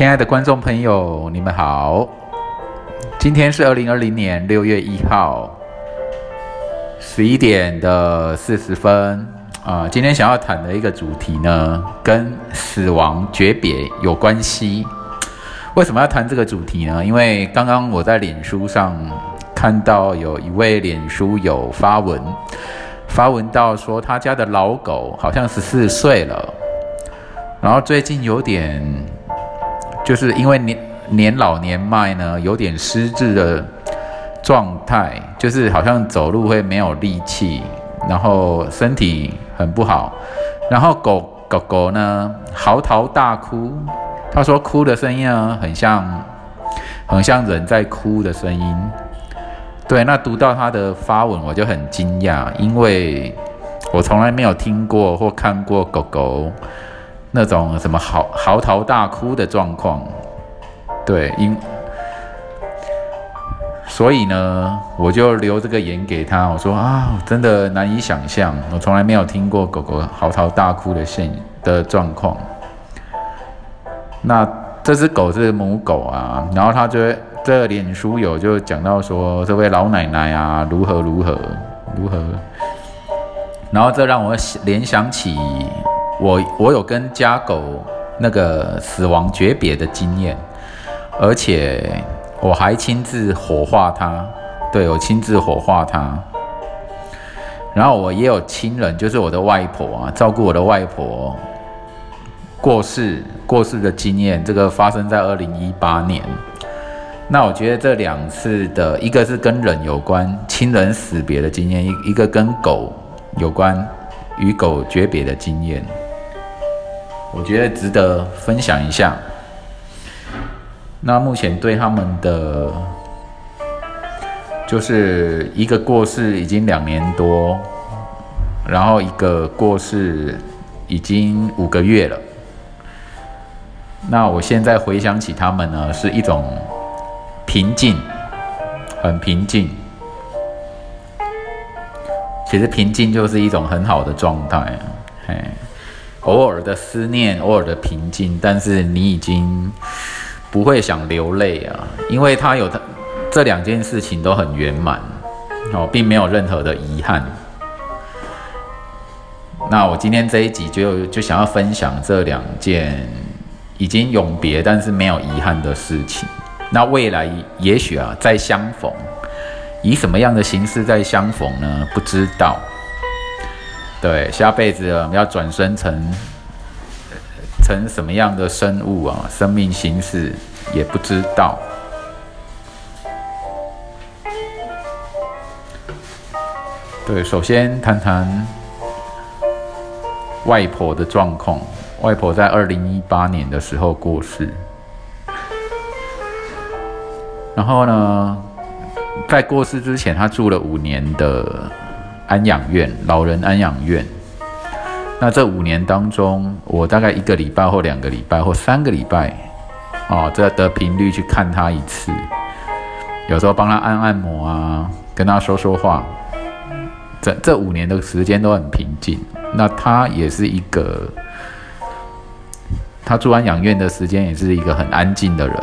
亲爱的观众朋友，你们好。今天是二零二零年六月一号十一点的四十分啊。今天想要谈的一个主题呢，跟死亡诀别有关系。为什么要谈这个主题呢？因为刚刚我在脸书上看到有一位脸书友发文，发文到说他家的老狗好像十四岁了，然后最近有点。就是因为年年老年迈呢，有点失智的状态，就是好像走路会没有力气，然后身体很不好，然后狗狗狗呢嚎啕大哭，他说哭的声音呢很像很像人在哭的声音。对，那读到他的发文我就很惊讶，因为我从来没有听过或看过狗狗。那种什么嚎嚎啕大哭的状况，对，因所以呢，我就留这个言给他，我说啊，真的难以想象，我从来没有听过狗狗嚎啕大哭的现的状况。那这只狗是母狗啊，然后他就这脸书友就讲到说，这位老奶奶啊，如何如何如何，然后这让我联想起。我我有跟家狗那个死亡诀别的经验，而且我还亲自火化它，对我亲自火化它。然后我也有亲人，就是我的外婆啊，照顾我的外婆过世过世的经验，这个发生在二零一八年。那我觉得这两次的一个是跟人有关，亲人死别的经验，一一个跟狗有关，与狗诀别的经验。我觉得值得分享一下。那目前对他们的，就是一个过世已经两年多，然后一个过世已经五个月了。那我现在回想起他们呢，是一种平静，很平静。其实平静就是一种很好的状态，嘿。偶尔的思念，偶尔的平静，但是你已经不会想流泪啊，因为他有他这两件事情都很圆满哦，并没有任何的遗憾。那我今天这一集就就想要分享这两件已经永别但是没有遗憾的事情。那未来也许啊再相逢，以什么样的形式再相逢呢？不知道。对，下辈子我们要转生成成什么样的生物啊？生命形式也不知道。对，首先谈谈外婆的状况。外婆在二零一八年的时候过世，然后呢，在过世之前，她住了五年的。安养院，老人安养院。那这五年当中，我大概一个礼拜或两个礼拜或三个礼拜，哦，这的频率去看他一次。有时候帮他按按摩啊，跟他说说话。这这五年的时间都很平静。那他也是一个，他住安养院的时间也是一个很安静的人，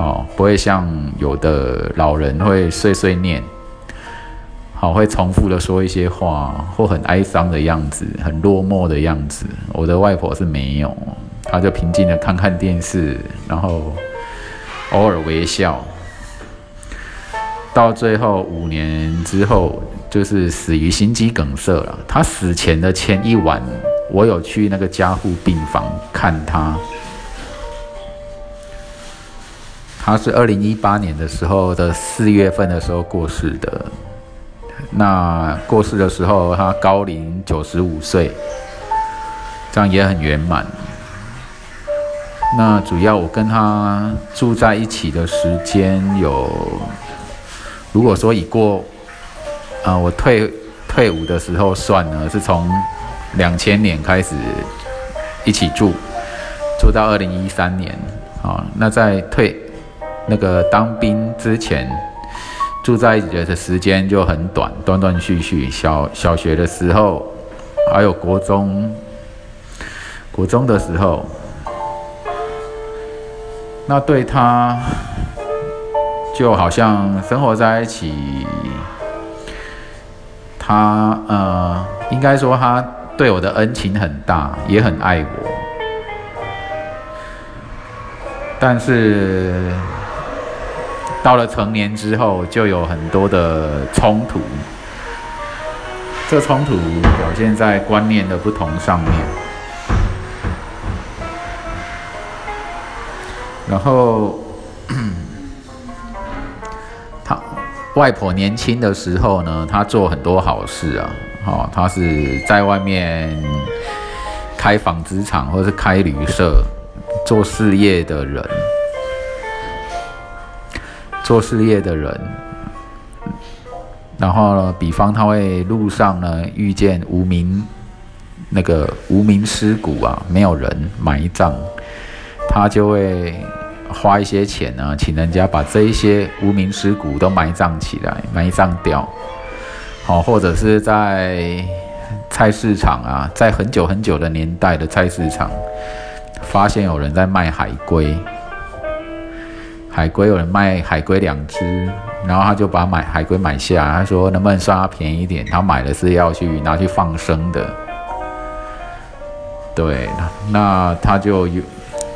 哦，不会像有的老人会碎碎念。好，会重复的说一些话，或很哀伤的样子，很落寞的样子。我的外婆是没有，她就平静的看看电视，然后偶尔微笑。到最后五年之后，就是死于心肌梗塞了。她死前的前一晚，我有去那个加护病房看她。她是二零一八年的时候的四月份的时候过世的。那过世的时候，他高龄九十五岁，这样也很圆满。那主要我跟他住在一起的时间有，如果说以过，啊，我退退伍的时候算呢，是从两千年开始一起住，住到二零一三年，啊，那在退那个当兵之前。住在一起的时间就很短，断断续续。小小学的时候，还有国中，国中的时候，那对他就好像生活在一起，他呃，应该说他对我的恩情很大，也很爱我，但是到了成年之后，就有很多的冲突。这冲突表现在观念的不同上面，然后他外婆年轻的时候呢，她做很多好事啊，哦，她是在外面开纺织厂或是开旅社做事业的人，做事业的人。然后呢，比方他会路上呢遇见无名那个无名尸骨啊，没有人埋葬，他就会花一些钱呢，请人家把这一些无名尸骨都埋葬起来，埋葬掉。好，或者是在菜市场啊，在很久很久的年代的菜市场，发现有人在卖海龟，海龟有人卖海龟两只。然后他就把买海龟买下，他说能不能算他便宜一点？他买的是要去拿去放生的，对，那他就有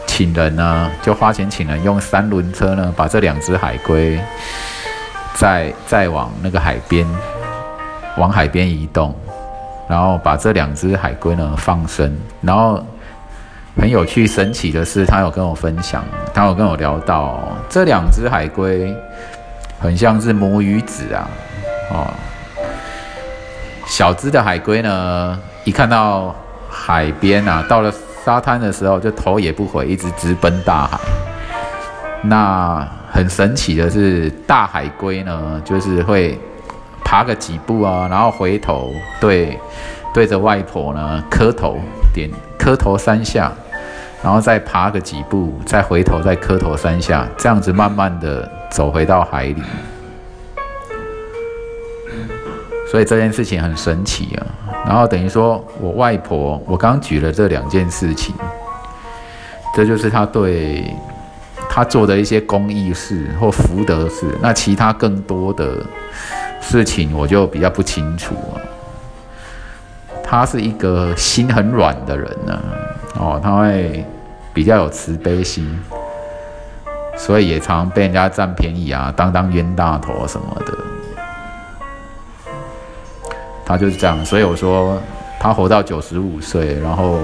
请人呢，就花钱请人用三轮车呢，把这两只海龟再再往那个海边，往海边移动，然后把这两只海龟呢放生。然后很有趣神奇的是，他有跟我分享，他有跟我聊到这两只海龟。很像是母与子啊，哦，小只的海龟呢，一看到海边啊，到了沙滩的时候，就头也不回，一直直奔大海。那很神奇的是，大海龟呢，就是会爬个几步啊，然后回头对对着外婆呢磕头点磕头三下，然后再爬个几步，再回头再磕头三下，这样子慢慢的。走回到海里，所以这件事情很神奇啊。然后等于说我外婆，我刚举了这两件事情，这就是他对他做的一些公益事或福德事。那其他更多的事情，我就比较不清楚啊。他是一个心很软的人呢，哦，他会比较有慈悲心。所以也常被人家占便宜啊，当当冤大头什么的。他就是这样，所以我说他活到九十五岁，然后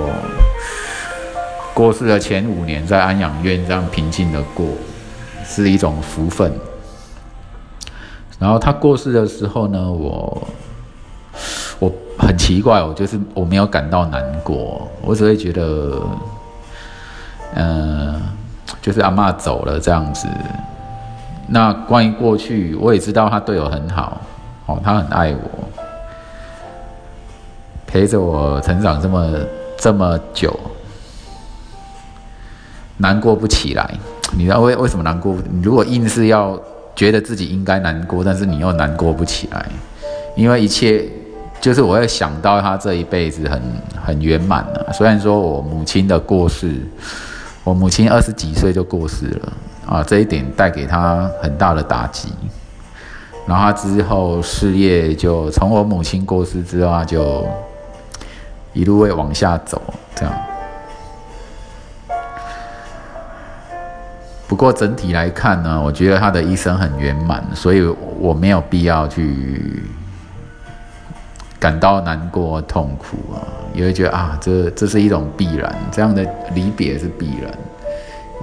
过世的前五年在安养院这样平静的过，是一种福分。然后他过世的时候呢，我我很奇怪，我就是我没有感到难过，我只会觉得，嗯。就是阿妈走了这样子，那关于过去，我也知道他对我很好，哦，他很爱我，陪着我成长这么这么久，难过不起来。你知道为为什么难过？你如果硬是要觉得自己应该难过，但是你又难过不起来，因为一切就是我会想到他这一辈子很很圆满了。虽然说我母亲的过世。我母亲二十几岁就过世了啊，这一点带给他很大的打击。然后他之后事业就从我母亲过世之后，他就一路会往下走。这样。不过整体来看呢，我觉得他的一生很圆满，所以我没有必要去。感到难过、痛苦啊，也会觉得啊，这这是一种必然，这样的离别是必然。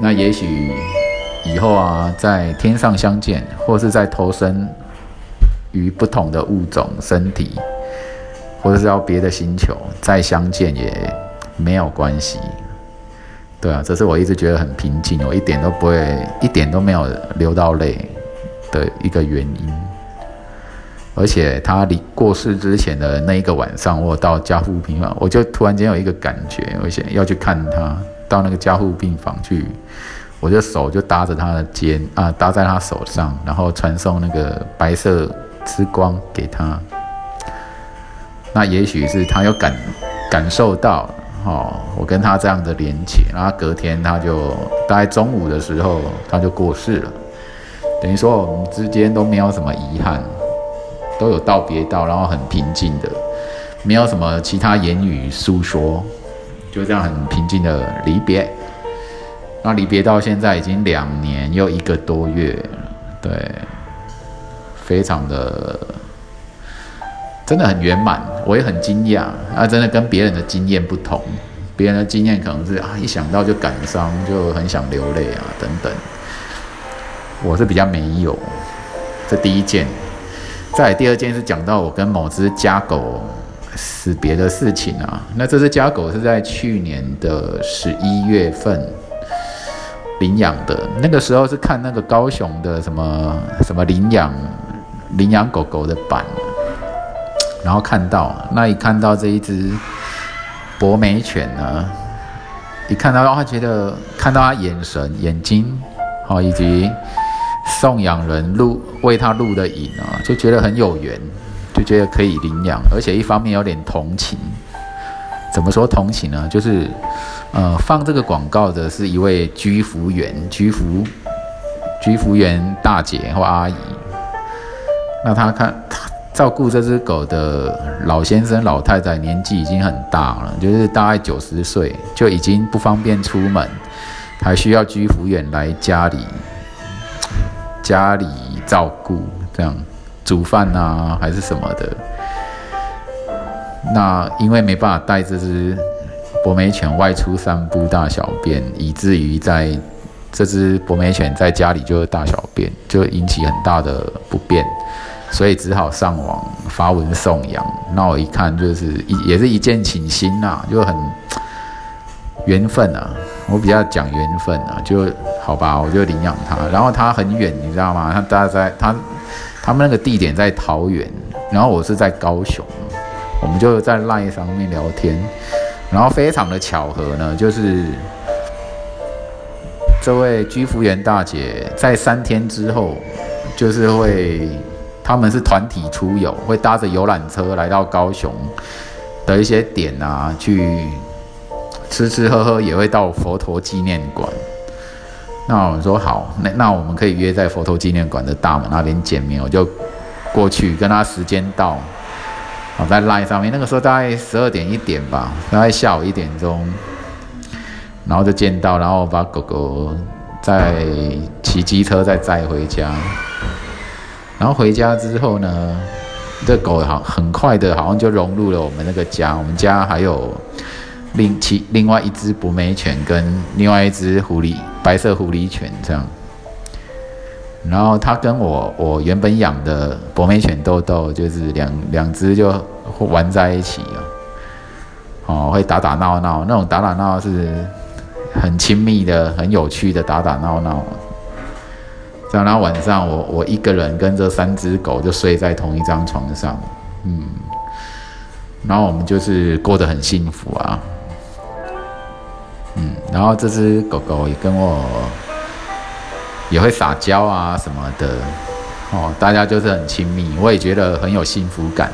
那也许以后啊，在天上相见，或是在投身于不同的物种、身体，或者是到别的星球再相见也没有关系。对啊，这是我一直觉得很平静，我一点都不会，一点都没有流到泪的一个原因。而且他离过世之前的那一个晚上，我到加护病房，我就突然间有一个感觉，我想要去看他，到那个加护病房去，我的手就搭着他的肩啊，搭在他手上，然后传送那个白色之光给他。那也许是他有感感受到，哦，我跟他这样的连结，然后隔天他就大概中午的时候他就过世了，等于说我们之间都没有什么遗憾，都有道别到，然后很平静的，没有什么其他言语诉说，就这样很平静的离别。那离别到现在已经两年又一个多月，对，非常的。真的很圆满，我也很惊讶啊！真的跟别人的经验不同，别人的经验可能是啊，一想到就感伤，就很想流泪啊，等等。我是比较没有，这第一件。再第二件是讲到我跟某只家狗死别的事情啊。那这只家狗是在去年的十一月份领养的，那个时候是看那个高雄的什么什么领养领养狗狗的版。然后看到那一看到这一只博美犬呢，一看到的话，觉得看到它眼神、眼睛，好，以及送养人录为他录的影啊，就觉得很有缘，就觉得可以领养，而且一方面有点同情。怎么说同情呢？就是呃，放这个广告的是一位居服员、居服居服员大姐或阿姨，那他看他。照顾这只狗的老先生、老太太年纪已经很大了，就是大概九十岁，就已经不方便出门，还需要居服员来家里家里照顾，这样煮饭啊还是什么的。那因为没办法带这只博美犬外出散步大小便，以至于在这只博美犬在家里就大小便，就引起很大的不便。所以只好上网发文送养。那我一看就是一也是一见倾心呐，就很缘分啊。我比较讲缘分啊，就好吧，我就领养他。然后他很远，你知道吗？他大概在他他们那个地点在桃园，然后我是在高雄，我们就在赖上面聊天。然后非常的巧合呢，就是这位居服员大姐在三天之后，就是会。他们是团体出游，会搭着游览车来到高雄的一些点啊，去吃吃喝喝，也会到佛陀纪念馆。那我们说好，那那我们可以约在佛陀纪念馆的大门那边见面，我就过去跟他时间到，好在 line 上面，那个时候大概十二点一点吧，大概下午一点钟，然后就见到，然后把狗狗再骑机车再载回家。然后回家之后呢，这狗好很快的，好像就融入了我们那个家。我们家还有另其另外一只博美犬跟另外一只狐狸白色狐狸犬这样。然后它跟我我原本养的博美犬豆豆，就是两两只就玩在一起啊。哦，会打打闹闹，那种打打闹闹是很亲密的、很有趣的打打闹闹。这样然后晚上我我一个人跟这三只狗就睡在同一张床上，嗯，然后我们就是过得很幸福啊，然后这只狗狗也跟我也会撒娇啊什么的，哦，大家就是很亲密，我也觉得很有幸福感。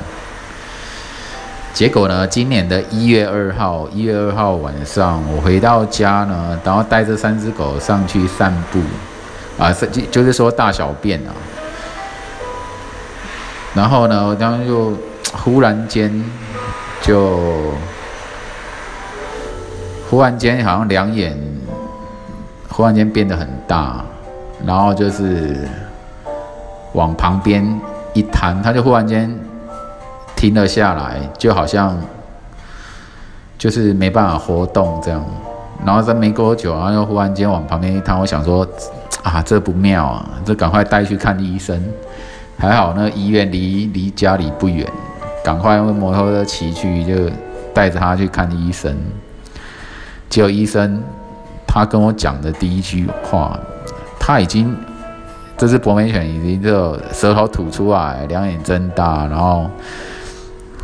结果呢，今年的一月二号，一月二号晚上我回到家呢，然后带着三只狗上去散步。啊，是就就是说大小便啊，然后呢，然后就忽然间就忽然间好像两眼忽然间变得很大，然后就是往旁边一弹，他就忽然间停了下来，就好像就是没办法活动这样，然后再没多久，然后又忽然间往旁边一摊，我想说。啊，这不妙啊！这赶快带去看医生。还好那医院离离家里不远，赶快用摩托车骑去，就带着他去看医生。结果医生他跟我讲的第一句话，他已经这只博美犬已经就舌头吐出来，两眼睁大，然后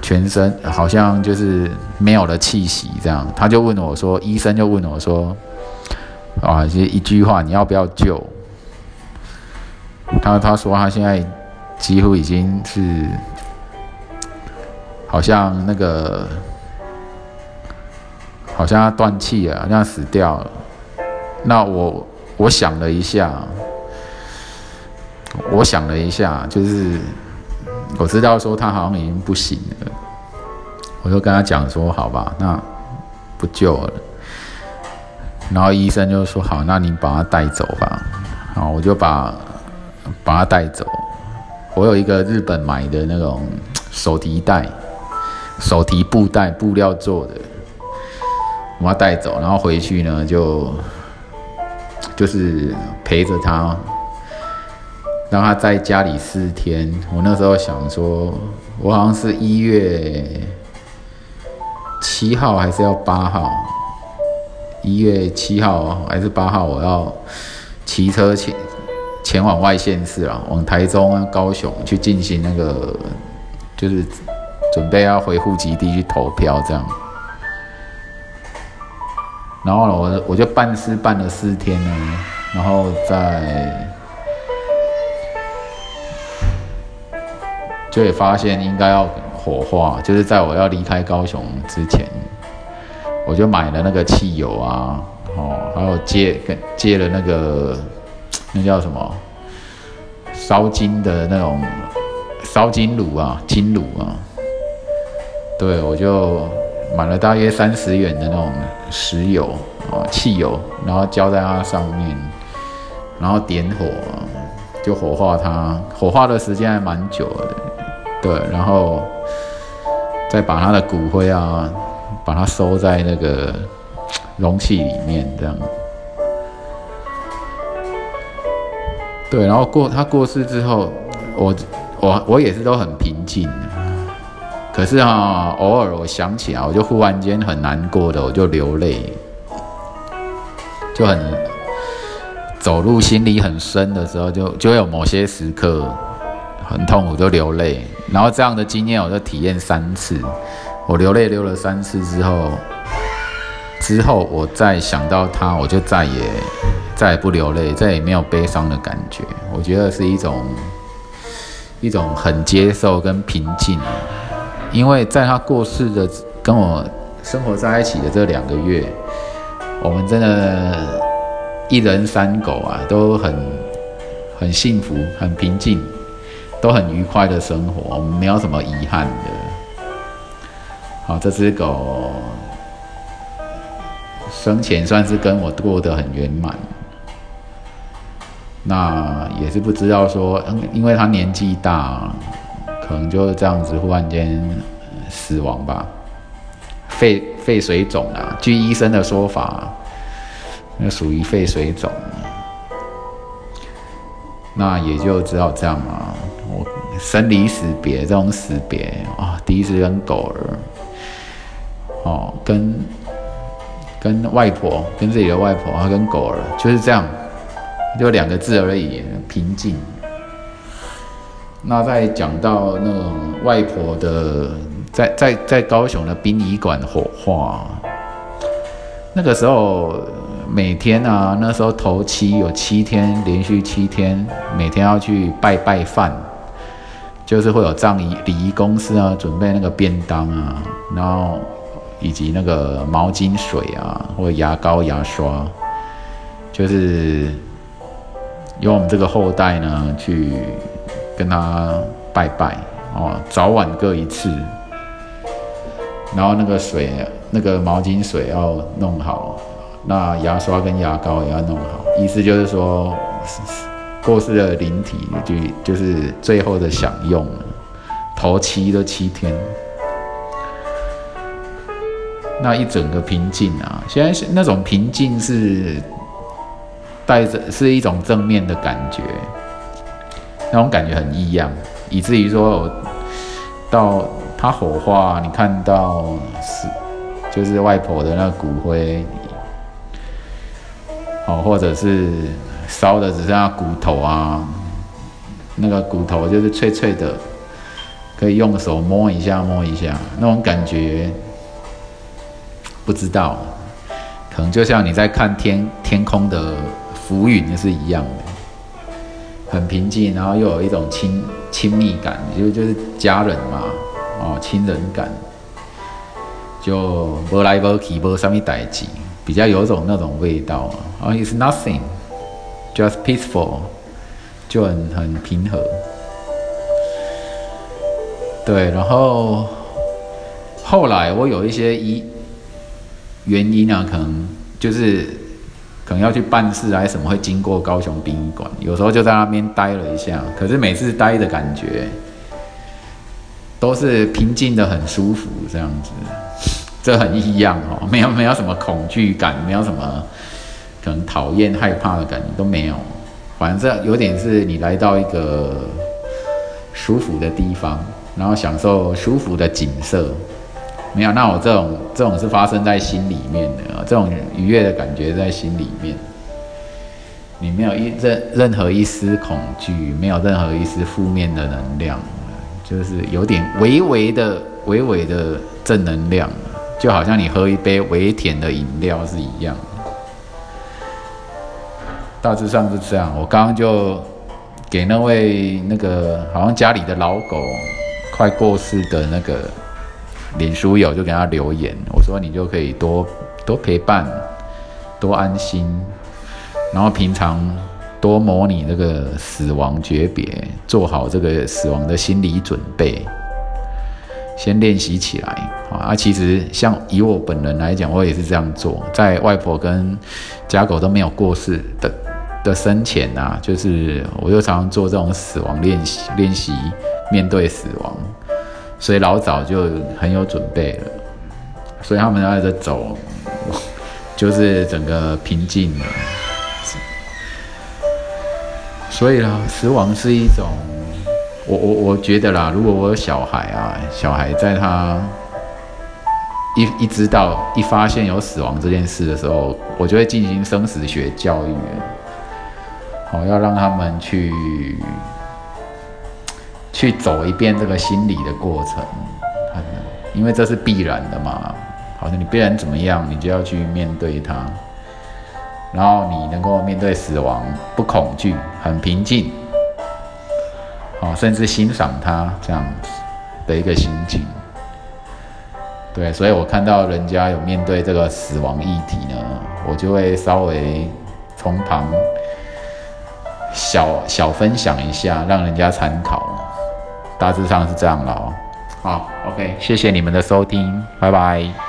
全身好像就是没有了气息这样。他就问我说：“医生就问我说。”啊，就一句话，你要不要救？他他说他现在几乎已经是，好像那个好像要断气了，要死掉了。那我我想了一下，我想了一下，就是我知道说他好像已经不行了，我就跟他讲说，好吧，那不救了。然后医生就说，好，那你把他带走吧。然后，我就把把他带走。我有一个日本买的那种手提袋，手提布袋，布料做的，我把他带走，然后回去呢就。就是陪着他，让他在家里四天。我那时候想说，我好像是一月七号还是要八号？一月七号还是八号？我要骑车前前往外县市啊，往台中啊、高雄去进行那个，就是准备要回户籍地去投票这样。然后呢，我我就办事办了四天呢，然后在就也发现应该要火化，就是在我要离开高雄之前，我就买了那个汽油啊，哦，还有接跟接了那个那叫什么烧金的那种烧金炉啊，金炉啊，对我就。买了大约三十元的那种石油啊，汽油，然后浇在它上面，然后点火，就火化它。火化的时间还蛮久的，对，然后再把它的骨灰啊，把它收在那个容器里面，这样。对，然后过他过世之后，我我我也是都很平静。可是啊，偶尔我想起来，我就忽然间很难过的，我就流泪，就很走路心里很深的时候，就就有某些时刻很痛苦，就流泪。然后这样的经验，我就体验三次。我流泪流了三次之后，之后我再想到他，我就再也再也不流泪，再也没有悲伤的感觉。我觉得是一种一种很接受跟平静。因为在他过世的跟我生活在一起的这两个月，我们真的，一人三狗啊，都很很幸福、很平静，都很愉快的生活，我们没有什么遗憾的。好，这只狗生前算是跟我过得很圆满，那也是不知道说，嗯，因为他年纪大。可能就是这样子，忽然间死亡吧，肺肺水肿啊。据医生的说法，那属于肺水肿。那也就只好这样嘛。我生离死别这种死别啊，第一次跟狗儿，哦，跟跟外婆，跟自己的外婆，还跟狗儿，就是这样，就两个字而已，平静。那再讲到那种外婆的，在在在高雄的殡仪馆火化，那个时候每天啊，那时候头七有七天连续七天，每天要去拜拜饭，就是会有葬仪礼仪公司啊准备那个便当啊，然后以及那个毛巾水啊或牙膏牙刷，就是由我们这个后代呢去。跟他拜拜哦，早晚各一次，然后那个水，那个毛巾水要弄好，那牙刷跟牙膏也要弄好，意思就是说，过世的灵体就就是最后的享用，头七的七天，那一整个平静啊，现在是那种平静是带着是一种正面的感觉。那种感觉很异样，以至于说我，到他火化，你看到是就是外婆的那骨灰，哦，或者是烧的只剩下骨头啊，那个骨头就是脆脆的，可以用手摸一下摸一下，那种感觉，不知道，可能就像你在看天天空的浮云是一样的。很平静，然后又有一种亲亲密感，就就是家人嘛，哦，亲人感，就无来无去，无什么代志，比较有种那种味道啊。啊，It's nothing, just peaceful，就很很平和。对，然后后来我有一些一原因啊，可能就是可能要去办事还是什么，会经过高雄殡仪馆，有时候就在那边待了一下。可是每次待的感觉都是平静的，很舒服这样子，这很异样哦，没有没有什么恐惧感，没有什么可能讨厌害怕的感觉都没有，反正有点是你来到一个舒服的地方。然后享受舒服的景色，没有，那我这种这种是发生在心里面的，这种愉悦的感觉在心里面，你没有一任任何一丝恐惧，没有任何一丝负面的能量，就是有点微微的、微微的正能量，就好像你喝一杯微甜的饮料是一样。大致上是这样。我刚刚就给那位那个好像家里的老狗。快过世的那个脸书友就给他留言，我说你就可以多多陪伴，多安心，然后平常多模拟那个死亡诀别，做好这个死亡的心理准备，先练习起来啊！其实像以我本人来讲，我也是这样做，在外婆跟家狗都没有过世的的生前啊，就是我就常常做这种死亡练习，练习。面对死亡，所以老早就很有准备了，所以他们要在这走，就是整个平静了。所以啦，死亡是一种，我我我觉得啦，如果我有小孩啊，小孩在他一一知道一发现有死亡这件事的时候，我就会进行生死学教育，好要让他们去。去走一遍这个心理的过程，因为这是必然的嘛。好像你必然怎么样，你就要去面对它。然后你能够面对死亡，不恐惧，很平静，好，甚至欣赏它这样子的一个心情。对，所以我看到人家有面对这个死亡议题呢，我就会稍微从旁小小分享一下，让人家参考。大致上是这样了哦。好，OK，谢谢你们的收听，拜拜。